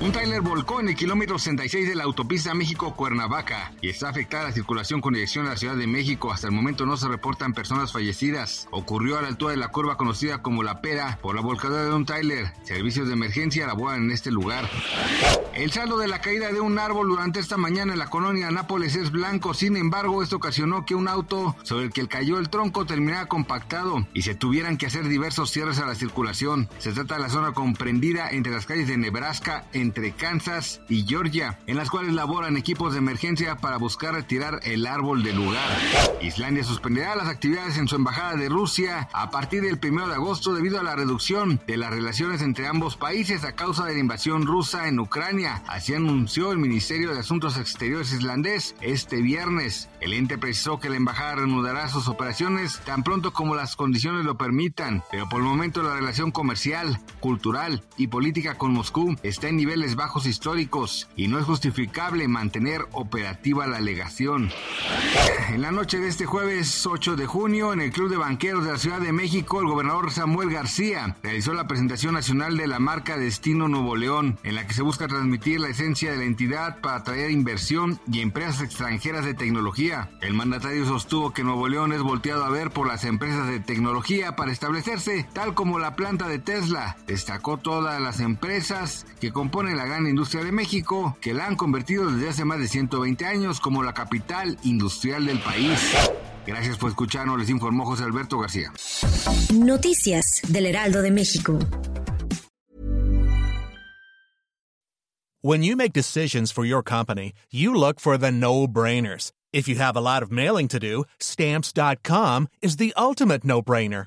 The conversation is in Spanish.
Un tráiler volcó en el kilómetro 66 de la autopista México-Cuernavaca y está afectada la circulación con dirección a la Ciudad de México. Hasta el momento no se reportan personas fallecidas. Ocurrió a la altura de la curva conocida como La Pera por la volcadura de un tráiler. Servicios de emergencia laboran en este lugar. El saldo de la caída de un árbol durante esta mañana en la colonia Nápoles es blanco. Sin embargo, esto ocasionó que un auto sobre el que cayó el tronco terminara compactado y se tuvieran que hacer diversos cierres a la circulación. Se trata de la zona comprendida entre las calles de Nebraska, entre Kansas y Georgia, en las cuales laboran equipos de emergencia para buscar retirar el árbol del lugar. Islandia suspenderá las actividades en su embajada de Rusia a partir del 1 de agosto debido a la reducción de las relaciones entre ambos países a causa de la invasión rusa en Ucrania. Así anunció el Ministerio de Asuntos Exteriores islandés este viernes. El ente precisó que la embajada reanudará sus operaciones tan pronto como las condiciones lo permitan, pero por el momento la relación comercial, cultural y política con Moscú está en niveles bajos históricos y no es justificable mantener operativa la alegación. En la noche de este jueves 8 de junio, en el Club de Banqueros de la Ciudad de México, el gobernador Samuel García realizó la presentación nacional de la marca Destino Nuevo León, en la que se busca transmitir la esencia de la entidad para atraer inversión y empresas extranjeras de tecnología. El mandatario sostuvo que Nuevo León es volteado a ver por las empresas de tecnología para establecerse, tal como la planta de Tesla. Destacó todas las empresas que componen la gran industria de México, que la han convertido desde hace más de 120 años como la capital industrial del país. Gracias por escucharnos, les informó José Alberto García. Noticias del Heraldo de México. When you make decisions for your company, you look for the no-brainers. If you have a lot of mailing to do, stamps.com is the ultimate no-brainer.